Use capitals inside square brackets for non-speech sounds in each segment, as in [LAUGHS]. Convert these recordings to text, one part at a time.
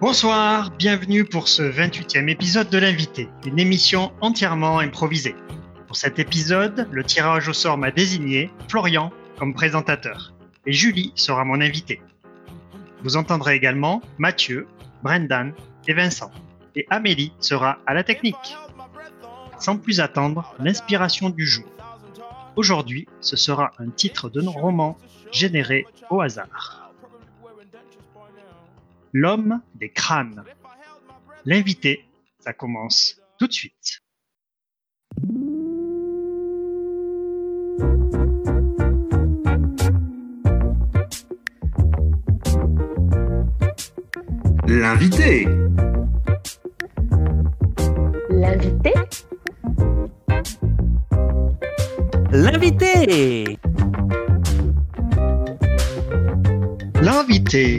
Bonsoir, bienvenue pour ce 28e épisode de l'invité, une émission entièrement improvisée. Pour cet épisode, le tirage au sort m'a désigné Florian comme présentateur et Julie sera mon invité. Vous entendrez également Mathieu, Brendan et Vincent. Et Amélie sera à la technique. Sans plus attendre, l'inspiration du jour. Aujourd'hui, ce sera un titre de roman généré au hasard. L'homme des crânes. L'invité, ça commence tout de suite. L'invité. L'invité? L'invité L'invité. [LAUGHS]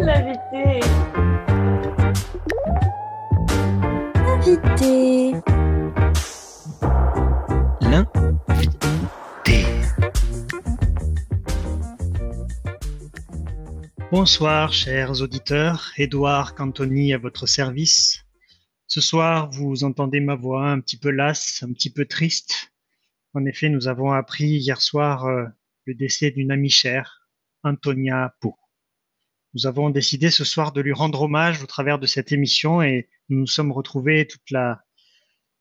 L'invité L'invité L'invité. Bonsoir, chers auditeurs. Édouard Cantoni à votre service. Ce soir, vous entendez ma voix un petit peu lasse, un petit peu triste. En effet, nous avons appris hier soir euh, le décès d'une amie chère, Antonia Pau. Nous avons décidé ce soir de lui rendre hommage au travers de cette émission et nous nous sommes retrouvés toute la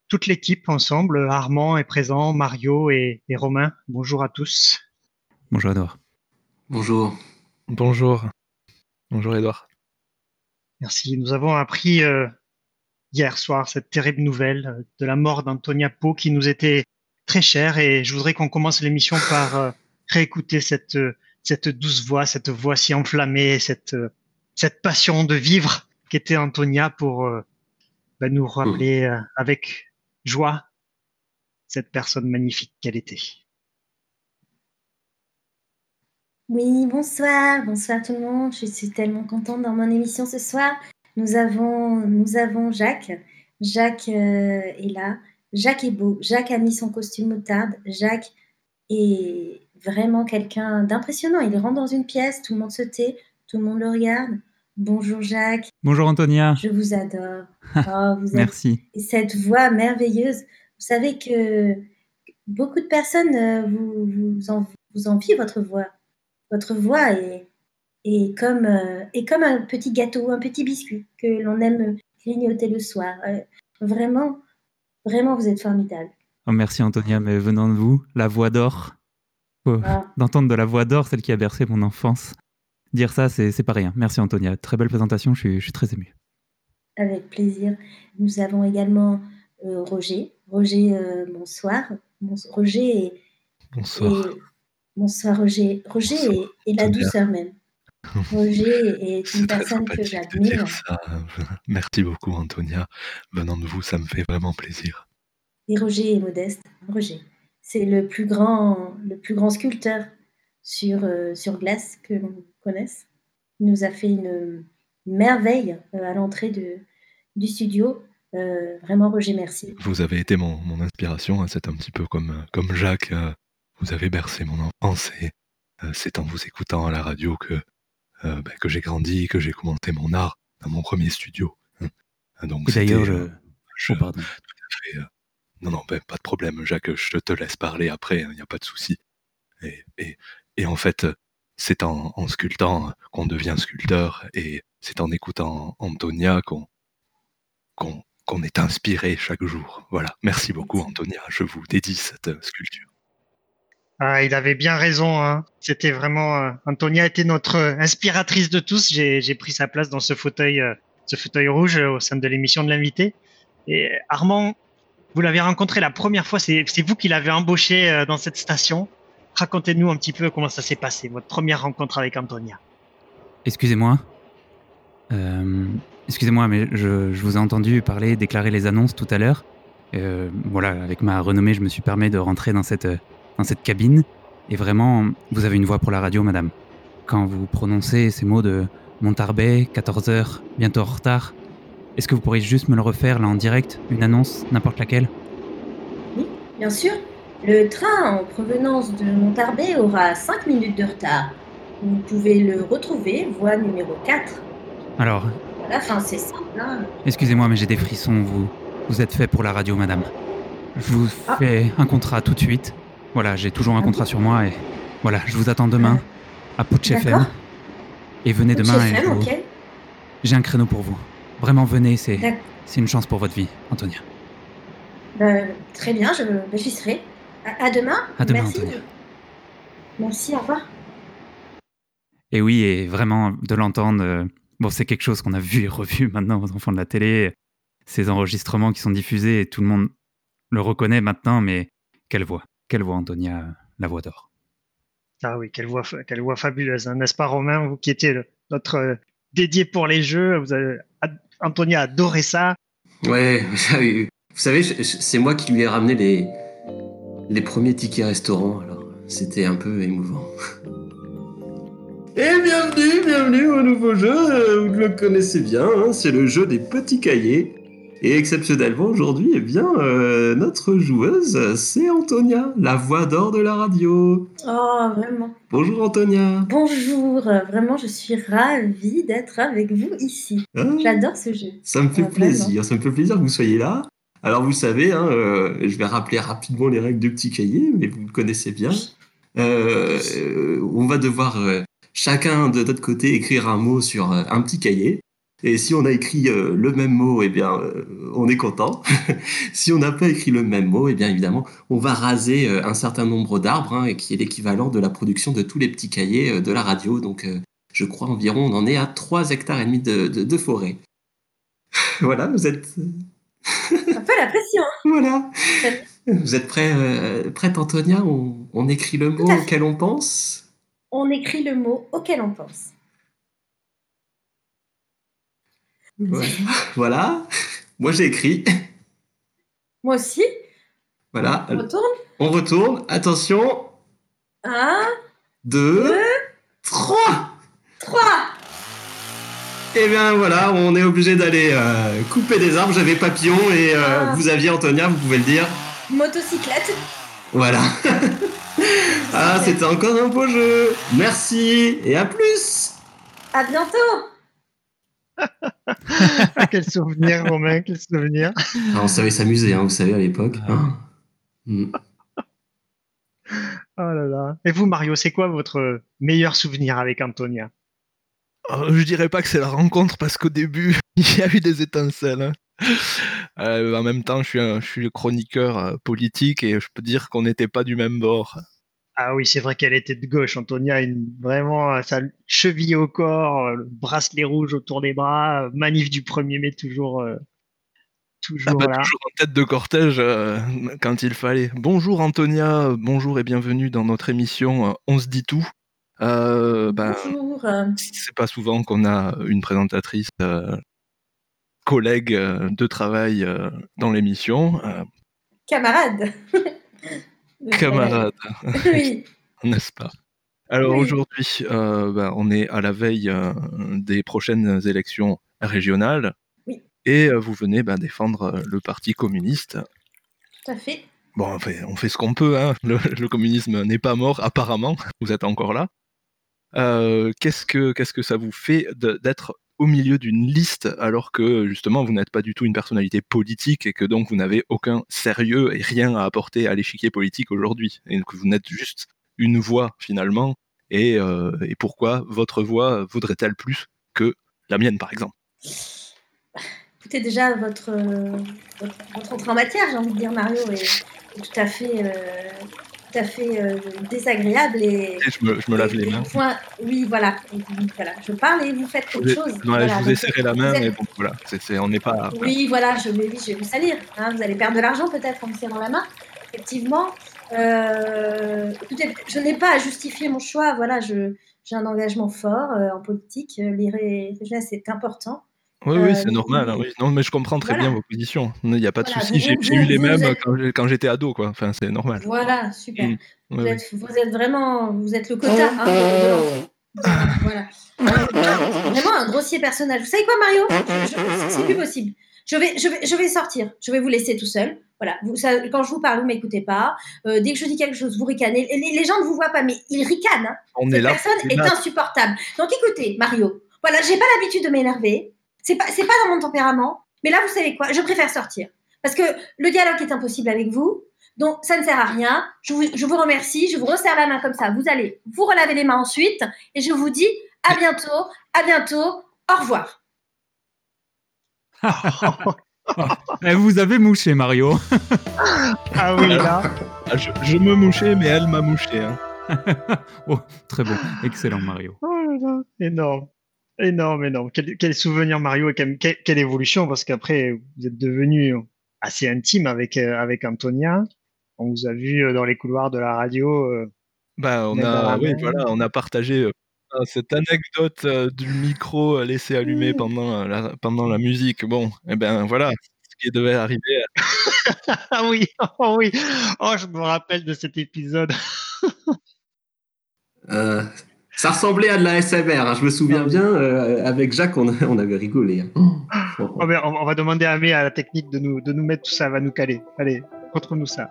toute l'équipe ensemble. Armand est présent, Mario et, et Romain. Bonjour à tous. Bonjour Edouard. Bonjour. Bonjour. Bonjour Edouard. Merci. Nous avons appris euh, hier soir cette terrible nouvelle euh, de la mort d'Antonia Pau qui nous était très chère et je voudrais qu'on commence l'émission par euh, réécouter cette euh, cette douce voix, cette voix si enflammée, cette passion de vivre qu'était Antonia pour bah, nous rappeler avec joie cette personne magnifique qu'elle était. Oui, bonsoir, bonsoir tout le monde. Je suis tellement contente dans mon émission ce soir. Nous avons, nous avons Jacques. Jacques euh, est là. Jacques est beau. Jacques a mis son costume moutarde. Jacques est vraiment quelqu'un d'impressionnant. Il rentre dans une pièce, tout le monde se tait, tout le monde le regarde. Bonjour Jacques, Bonjour Antonia. je vous adore. Oh, vous êtes Merci. Et cette voix merveilleuse. Vous savez que beaucoup de personnes euh, vous, vous, en- vous envient votre voix. Votre voix est, est, comme, euh, est comme un petit gâteau, un petit biscuit que l'on aime grignoter le soir. Euh, vraiment, vraiment, vous êtes formidable. Oh, merci Antonia, mais venant de vous, la voix d'or. Oh, Ah, D'entendre de la voix d'or, celle qui a bercé mon enfance. Dire ça, c'est c'est pas rien. Merci Antonia. Très belle présentation, je suis, je suis très ému. avec plaisir. Nous avons également euh, Roger. Roger, euh, bonsoir. Bons- Roger est, Bonsoir. Et- bonsoir Roger. Roger Bonsoir, est, est la douceur même. Roger est C'est une très personne que sympathique de j'admire. dire ça. [LAUGHS] Merci beaucoup, Antonia. Venant de vous, ça me fait vraiment plaisir. Et Roger est modeste. Roger, c'est le plus grand, le plus grand sculpteur sur, euh, sur glace que l'on connaisse. Il nous a fait une merveille euh, à l'entrée de, du studio. Euh, vraiment, Roger, merci. Vous avez été mon, mon inspiration. hein, C'est un petit peu comme, comme Jacques. euh, Vous avez bercé mon enfance et euh, c'est en vous écoutant à la radio que, euh, ben, que j'ai grandi, que j'ai commencé mon art dans mon premier studio. hein. Donc, d'ailleurs, euh, je- Oh, pardon. fait, euh, non, non, ben, pas de problème, Jacques, je te laisse parler après, il n'y a pas de souci. Et, et, et en fait, c'est en, en sculptant qu'on devient sculpteur, et c'est en écoutant Antonia qu'on qu'on est inspiré chaque jour. Voilà, merci beaucoup Antonia, je vous dédie cette sculpture. Ah, il avait bien raison. Hein. C'était vraiment euh, Antonia était notre euh, inspiratrice de tous. J'ai pris sa place dans ce fauteuil, euh, ce fauteuil rouge au sein de l'émission de l'invité. Et Armand, vous l'avez rencontré la première fois. C'est vous qui l'avez embauché dans cette station. Racontez-nous un petit peu comment ça s'est passé, votre première rencontre avec Antonia. Excusez-moi. Excusez-moi, mais je, vous ai entendu parler, déclarer les annonces tout à l'heure. Voilà, avec ma renommée, je me suis permis de rentrer dans cette, dans cette cabine. Et vraiment, vous avez une voix pour la radio, madame. Quand vous prononcez ces mots de Montarbet, 14h, bientôt en retard, est-ce que vous pourriez juste me le refaire là en direct Une annonce, n'importe laquelle? Bien sûr. Le train en provenance de Montarbeil aura 5 minutes de retard. Vous pouvez le retrouver, voie numéro 4. Alors, Voilà, enfin, c'est simple. Hein. excusez-moi, mais j'ai des frissons. Vous, vous êtes fait pour la radio, madame. Je vous Ah. fais un contrat tout de suite. Voilà, j'ai toujours un contrat sur moi et voilà, je vous attends demain à Putsch FM. Et venez demain et FM, vous- j'ai un créneau pour vous. Vraiment, venez, c'est une chance pour votre vie, Antonia. Ben, très bien, je, j'y serai. À, à demain. À demain, Merci. Antonia. Merci, au revoir. Et oui, et vraiment de l'entendre, euh, bon, c'est quelque chose qu'on a vu et revu maintenant aux enfants de la télé, ces enregistrements qui sont diffusés et tout le monde le reconnaît maintenant, mais quelle voix, quelle voix, Antonia, euh, la voix d'or? Ah oui, quelle voix, quelle voix fabuleuse, hein, n'est-ce pas, Romain? Vous qui étiez le- notre euh, dédié pour les jeux, vous avez, ad- Antonia a adoré ça. Ouais, [LAUGHS] vous savez, c'est moi qui lui ai ramené les, les premiers tickets restaurants, alors c'était un peu émouvant. [LAUGHS] Et bienvenue, bienvenue au nouveau jeu, euh, vous le connaissez bien, hein, c'est le jeu des petits cahiers. Et exceptionnellement aujourd'hui, eh bien, euh, notre joueuse, c'est Antonia, la voix d'or de la radio. Oh, vraiment. Bonjour Antonia. Bonjour, vraiment, je suis ravie d'être avec vous ici. Hein J'adore ce jeu. Ça me fait Ah, plaisir, ça me fait plaisir que vous soyez là. Alors vous savez, hein, euh, je vais rappeler rapidement les règles du petit cahier, mais vous le connaissez bien. Euh, on va devoir chacun de notre côté écrire un mot sur un petit cahier. Et si on a écrit euh, le même mot, eh bien, euh, on est content. [LAUGHS] si on n'a pas écrit le même mot, eh bien, évidemment, on va raser euh, un certain nombre d'arbres, hein, qui est l'équivalent de la production de tous les petits cahiers de la radio. Donc, je crois environ, on en est à 3 hectares et demi de, de, de forêt. [LAUGHS] voilà, vous êtes, Un peu la pression. [LAUGHS] voilà. Vous êtes prêt, prête, Antonia? On, on écrit le mot auquel on pense? On écrit le mot auquel on pense. Ouais. [LAUGHS] Voilà. Moi, j'ai écrit. Moi aussi. Voilà. On retourne? On retourne. Attention. Un, Deux. deux, Trois. trois. Et bien voilà, on est obligé d'aller euh, couper des arbres. J'avais papillon et euh, Ah. vous aviez Antonia, vous pouvez le dire. Motocyclette. Voilà. [LAUGHS] ah, c'était encore un beau jeu. Merci et à plus. À bientôt. Ah, quel souvenir, Romain, quel souvenir. Ah, on savait s'amuser, hein, vous savez, à l'époque. Ah. hein. Mm. Oh là là. Et vous, Mario, c'est quoi votre meilleur souvenir avec Antonia? Euh, je dirais pas que c'est la rencontre parce qu'au début, [LAUGHS] il y a eu des étincelles. hein. Euh, en même temps, je suis, un, je suis chroniqueur euh, politique et je peux dire qu'on n'était pas du même bord. Ah oui, c'est vrai qu'elle était de gauche. Antonia, une, vraiment, euh, sa cheville au corps, euh, le bracelet rouge autour des bras, euh, manif du 1er mai, toujours, euh, toujours Ah bah, là. toujours en tête de cortège euh, quand il fallait. Bonjour Antonia, bonjour et bienvenue dans notre émission On se dit tout. Euh, ben, Bonjour. c'est pas souvent qu'on a une présentatrice euh, collègue euh, de travail euh, dans l'émission. Euh, Camarade. [LAUGHS] camarade, Oui. [LAUGHS] n'est-ce pas? Alors Oui. aujourd'hui, euh, ben, on est à la veille euh, des prochaines élections régionales. Oui. Et euh, vous venez ben, défendre le Parti communiste. Tout à fait. Bon, on fait, on fait ce qu'on peut, hein. le, le communisme n'est pas mort, apparemment, vous êtes encore là. Qu'est-ce, que, qu'est-ce que ça vous fait d'être au milieu d'une liste alors que justement vous n'êtes pas du tout une personnalité politique et que donc vous n'avez aucun sérieux et rien à apporter à l'échiquier politique aujourd'hui. Et que vous n'êtes juste une voix finalement. Et, euh, et pourquoi votre voix vaudrait-elle plus que la mienne par exemple? Écoutez, déjà, votre, euh, votre, votre entrée en matière, j'ai envie de dire, Mario, est, est tout à fait, euh, tout à fait euh, désagréable. Et, Et je me, je me lave et- les mains. point- oui, voilà. Voilà. Je parle et vous faites autre chose. Ouais, Voilà, je vous ai serré la main êtes- mais bon voilà, c'est- on n'est pas... Oui, voilà, je, mais oui, je vais vous salir. hein. vous allez perdre de l'argent peut-être en me serrant la main. Effectivement, euh, je n'ai pas à justifier mon choix. Voilà, j'ai un engagement fort euh, en politique. Régionales, c'est important. Oui, Euh, oui, c'est normal. hein, oui. Non, mais je comprends très Voilà. bien vos positions. Il n'y a pas de Voilà, souci. J'ai, eu les mêmes êtes- quand, j'étais ado, quoi. Enfin, c'est normal. Voilà, super. Mm. Vous, Oui, oui. êtes, vous êtes vraiment, vous êtes le quota. hein, de- voilà. Vraiment un grossier personnage. Vous savez quoi, Mario? Je- C'est plus possible. Je vais, je, vais, je vais sortir. Je vais vous laisser tout seul. Voilà. Vous, ça, quand je vous parle, vous m'écoutez pas. Euh, dès que je dis quelque chose, vous ricanez. Les, les gens ne vous voient pas, mais ils ricanent. Hein. On Cette est là. personne est insupportable. Donc écoutez, Mario. Voilà, j'ai pas l'habitude de m'énerver. C'est pas, c'est pas dans mon tempérament. Mais là, vous savez quoi? Je préfère sortir parce que le dialogue est impossible avec vous. Donc ça ne sert à rien. Je vous, je vous remercie. Je vous resserre la main comme ça. Vous allez vous relaver les mains ensuite, et je vous dis à bientôt. À bientôt. Au revoir. [LAUGHS] Eh, vous avez mouché, Mario. [LAUGHS] Ah oui, là. Ah, je, je me mouchais, mais elle m'a mouché. hein. [LAUGHS] oh, très bon. Excellent, Mario. Oh là là, énorme. Énorme, énorme. Quel, quel souvenir, Mario, et quelle, évolution, parce qu'après, vous êtes devenu assez intime avec, euh, avec Antonia. On vous a vu euh, dans les couloirs de la radio. euh, Bah, on a, oui, voilà, on a partagé euh, cette anecdote euh, du micro euh, laissé allumé Mm. pendant euh, la, pendant la musique. Bon, et ben voilà, ce qui devait arriver. [LAUGHS] Ah oui, oh oui. Oh, je me rappelle de cet épisode. Euh, ça ressemblait à de la SMR, hein, je me souviens bien. euh, avec Jacques, on, a- [LAUGHS] on avait rigolé. hein. Oh, Oh, mais on, on va demander à Amé, à la technique, de nous, de nous mettre tout ça, elle va nous caler. Allez, montre-nous ça.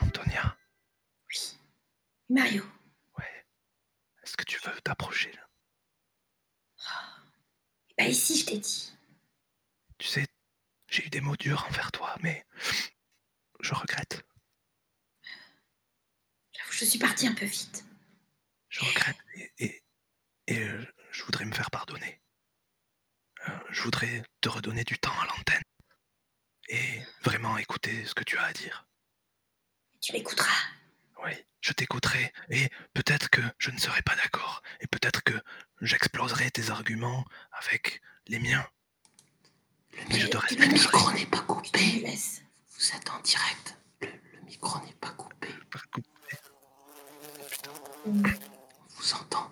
Antonia, Mario. est-ce que tu veux t'approcher là? Bah ici, je t'ai dit. Tu sais, j'ai eu des mots durs envers toi, mais je regrette. Je suis partie un peu vite. Je regrette et, et, et, euh, je voudrais me faire pardonner. Euh, je voudrais te redonner du temps à l'antenne et vraiment écouter ce que tu as à dire. Tu m'écouteras. Oui, je t'écouterai et peut-être que je ne serai pas d'accord et peut-être que j'exploserai tes arguments avec les miens. Mais je te respecterai. me micro n'est pas coupé. Vous êtes en direct. Le, le micro n'est pas coupé. On vous entend.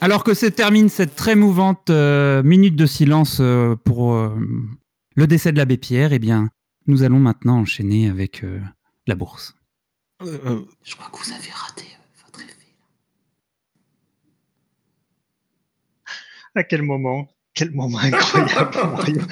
Alors que se termine cette très mouvante euh, minute de silence euh, pour euh, le décès de l'abbé Pierre, eh bien, nous allons maintenant enchaîner avec euh, la bourse. Euh, euh, Je crois que vous avez raté votre effet. À quel moment? Quel moment incroyable, [LAUGHS] Mario.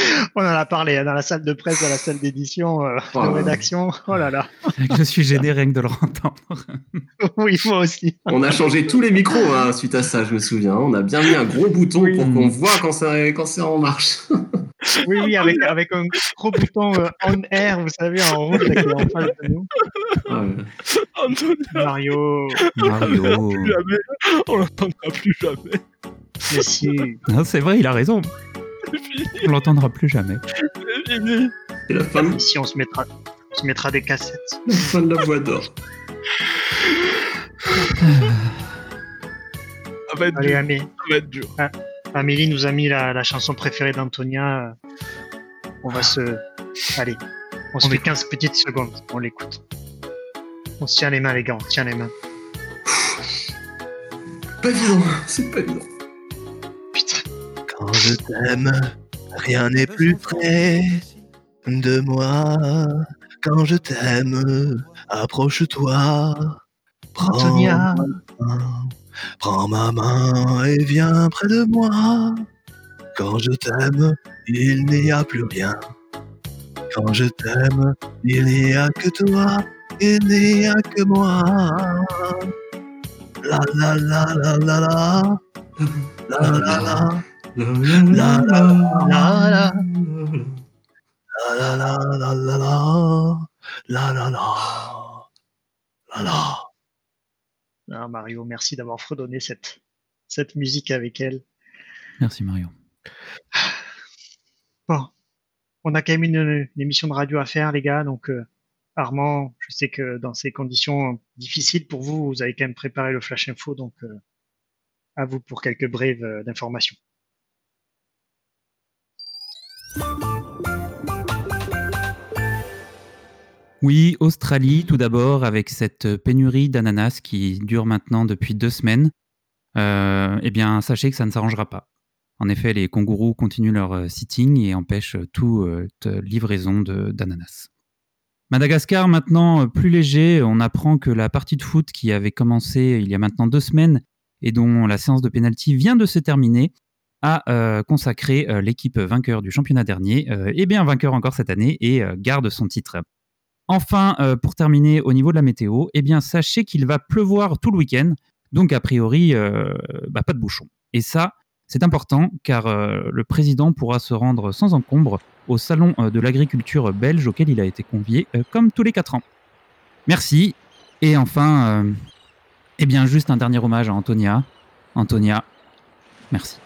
[LAUGHS] On en a parlé hein, dans la salle de presse, dans la salle d'édition, euh, Oh de rédaction. Oh là là. [LAUGHS] Je suis gêné rien que de le entendre. [LAUGHS] Oui, moi aussi. On a changé tous les micros hein, suite à ça, je me souviens. On a bien mis un gros bouton Oui. pour qu'on voit quand c'est quand c'est en marche. Oui, oui, avec, avec un gros bouton euh, on air, vous savez, en rouge, là, qui est en face de nous. Ah, ouais. Antonia, Mario, Mario. plus jamais, on l'entendra plus jamais. mais si. Non, c'est vrai, il a raison. On l'entendra plus jamais. c'est fini. C'est la fin, Ici, on se mettra, on se mettra des cassettes. la fin de la voix d'or. Ça va être Allez, dur. Amé. Ça va être dur. Amélie nous a mis la, la chanson préférée d'Antonia. On va se. Allez, on se On fait écoute. 15 petites secondes. On l'écoute. On se tient les mains, les gars. On se tient les mains. Pas évident, c'est pas évident. Quand je t'aime, rien n'est plus près de moi. Quand je t'aime, approche-toi. Prends ma main, prends ma main et viens près de moi. Quand je t'aime, il n'y a plus rien. Quand je t'aime, il n'y a que toi, il n'y a que moi. La la la la la la. La la la. La la la ah, Mario, merci d'avoir fredonné cette, cette musique avec elle. Merci Mario. Bon, on a quand même une, émission de radio à faire, les gars. Donc, Armand, je sais que dans ces conditions difficiles pour vous, vous avez quand même préparé le flash info. Donc, à vous pour quelques brèves euh, d'informations. Oui, Australie, tout d'abord, avec cette pénurie d'ananas qui dure maintenant depuis deux semaines. Euh, eh bien, sachez que ça ne s'arrangera pas. En effet, les kangourous continuent leur euh, sitting et empêchent toute euh, livraison de- d'ananas. Madagascar maintenant plus léger, on apprend que la partie de foot qui avait commencé il y a maintenant deux semaines et dont la séance de pénalty vient de se terminer a consacré l'équipe vainqueur du championnat dernier, et bien vainqueur encore cette année et garde son titre. Enfin, pour terminer au niveau de la météo, eh bien sachez qu'il va pleuvoir tout le week-end, donc a priori bah, pas de bouchon. Et ça, c'est important car le président pourra se rendre sans encombre au salon de l'agriculture belge auquel il a été convié comme tous les quatre ans. Merci. Et enfin, eh bien juste un dernier hommage à Antonia. Antonia, merci.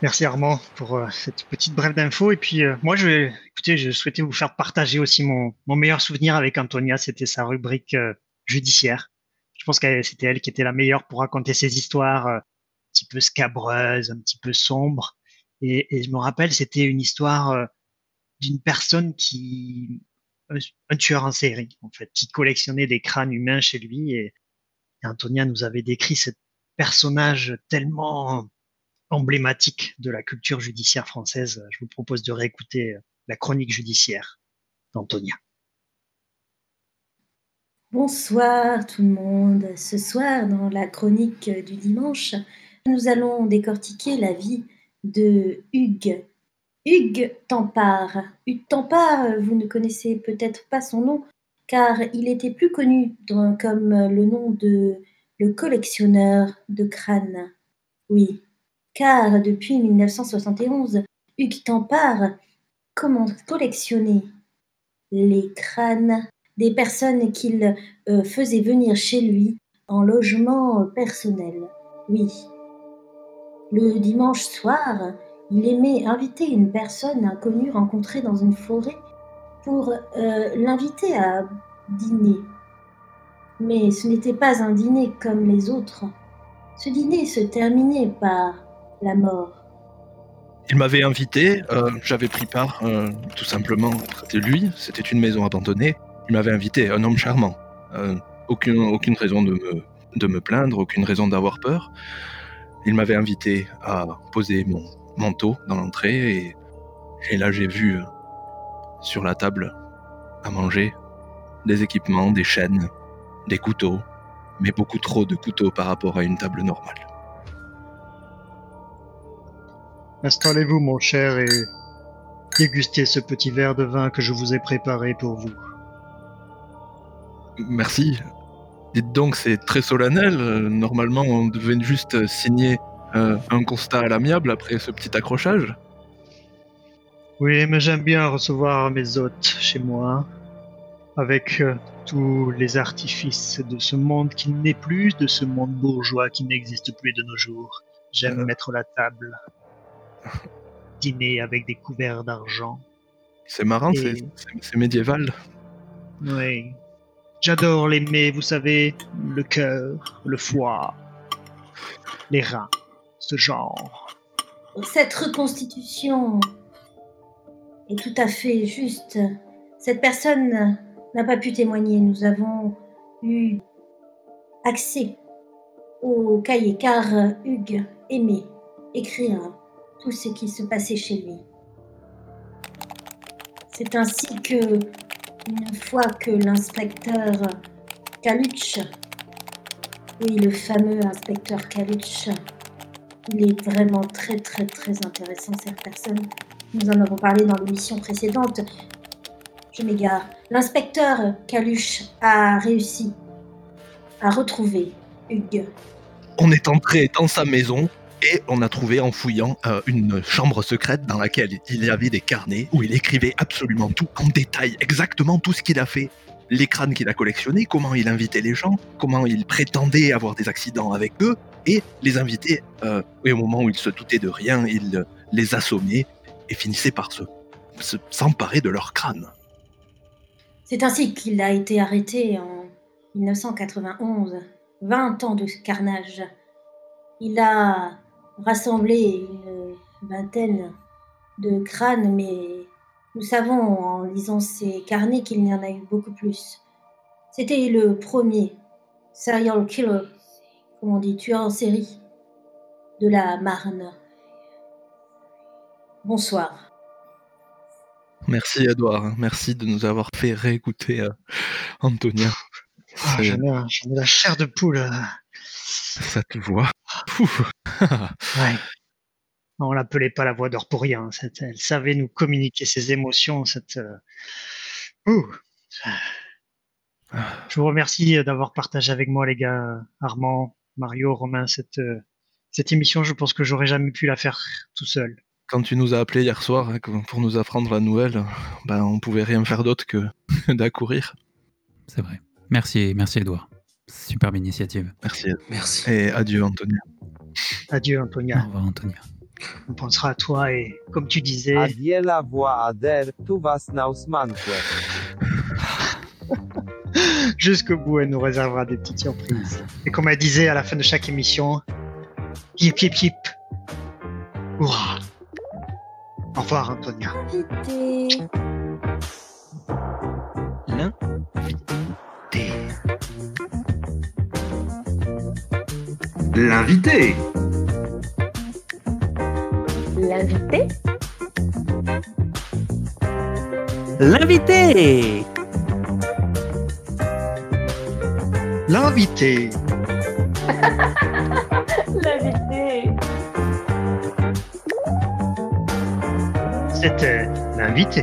Merci Armand pour euh, cette petite brève d'info. Et puis euh, moi, je, écoutez, je souhaitais vous faire partager aussi mon, meilleur souvenir avec Antonia. C'était sa rubrique euh, judiciaire. Je pense que c'était elle qui était la meilleure pour raconter ses histoires un petit peu scabreuses, un petit peu sombres. Et, je me rappelle, c'était une histoire d'une personne qui, un, un, tueur en série, en fait, qui collectionnait des crânes humains chez lui. Et Antonia nous avait décrit ce personnage tellement emblématique de la culture judiciaire française. Je vous propose de réécouter euh, la chronique judiciaire d'Antonia. Bonsoir tout le monde. Ce soir, dans la chronique du dimanche, nous allons décortiquer la vie de Hugues. Hugues Tampard. Hugues Tampard, vous ne connaissez peut-être pas son nom, car il était plus connu comme le nom de le collectionneur de crânes. Oui, car depuis 1971, Hugues Tampard commence à collectionner les crânes des personnes qu'il euh, faisait venir chez lui en logement personnel. Oui. Le dimanche soir, il aimait inviter une personne inconnue rencontrée dans une forêt pour euh, l'inviter à dîner. Mais ce n'était pas un dîner comme les autres. Ce dîner se terminait par la mort. Il m'avait invité, euh, j'avais pris part, euh, tout simplement, de lui. C'était une maison abandonnée. Il m'avait invité, un homme charmant. Aucune, aucune raison de me, de me plaindre, aucune raison d'avoir peur. Il m'avait invité à poser mon manteau dans l'entrée et, et là j'ai vu sur la table à manger des équipements, des chaînes, des couteaux, mais beaucoup trop de couteaux par rapport à une table normale. Installez-vous, mon cher, et dégustez ce petit verre de vin que je vous ai préparé pour vous. Merci. Dites donc, c'est très solennel. Normalement, on devait juste signer euh, un constat à l'amiable après ce petit accrochage. Oui, mais j'aime bien recevoir mes hôtes chez moi, avec euh, tous les artifices de ce monde qui n'est plus, de ce monde bourgeois qui n'existe plus de nos jours. J'aime euh. mettre la table, dîner avec des couverts d'argent. C'est marrant, c'est médiéval. Oui. J'adore les mets, vous savez, le cœur, le foie, les reins, ce genre. Cette reconstitution est tout à fait juste. Cette personne n'a pas pu témoigner. Nous avons eu accès au cahier car Hugues aimait écrire tout ce qui se passait chez lui. C'est ainsi que, une fois que l'inspecteur Kaluch, oui, le fameux inspecteur Kaluch, il est vraiment très très très intéressant cette personne. Nous en avons parlé dans l'émission précédente. Je m'égare. L'inspecteur Kaluch a réussi à retrouver Hugues. On est entré dans sa maison et on a trouvé en fouillant euh, une chambre secrète dans laquelle il y avait des carnets où il écrivait absolument tout en détail, exactement tout ce qu'il a fait. Les crânes qu'il a collectionnés, comment il invitait les gens, comment il prétendait avoir des accidents avec eux, et les invitait, euh, et au moment où il se doutait de rien, il les assommait et finissait par se, s'emparer de leurs crânes. C'est ainsi qu'il a été arrêté en 1991. 20 ans de carnage. Il a rassemblé une vingtaine de crânes, mais nous savons en lisant ces carnets qu'il y en a eu beaucoup plus. C'était le premier serial killer, comme on dit, tueur en série. de la Marne. Bonsoir. Merci Edouard, merci de nous avoir fait réécouter euh, Antonia. Ah, C'est- J'en ai, la chair de poule. euh. Cette voix. Pouf. [LAUGHS] Ouais. On l'appelait pas la voix d'or pour rien. cette- Elle savait nous communiquer ses émotions. Cette. euh, ouh. Je vous remercie d'avoir partagé avec moi, les gars, Armand, Mario, Romain, cette, euh, cette émission. Je pense que j'aurais jamais pu la faire tout seul. Quand tu nous as appelé hier soir hein, pour nous apprendre la nouvelle, ben, on pouvait rien faire d'autre que [LAUGHS] d'accourir. C'est vrai. Merci, merci Edouard. Superbe initiative. Merci. Merci. Et adieu Antonia. Adieu, Au Antonia. revoir Antonia. On pensera à toi et, comme tu disais, Adiela voix Ader, tu vas [LAUGHS] jusqu'au bout, elle nous réservera des petites surprises. Et comme elle disait à la fin de chaque émission, yip yip yip. Hurrah. Revoir, Antonia. Invité. L'invité. L'invité. L'invité L'invité L'invité. L'invité [LAUGHS] C'était l'invité.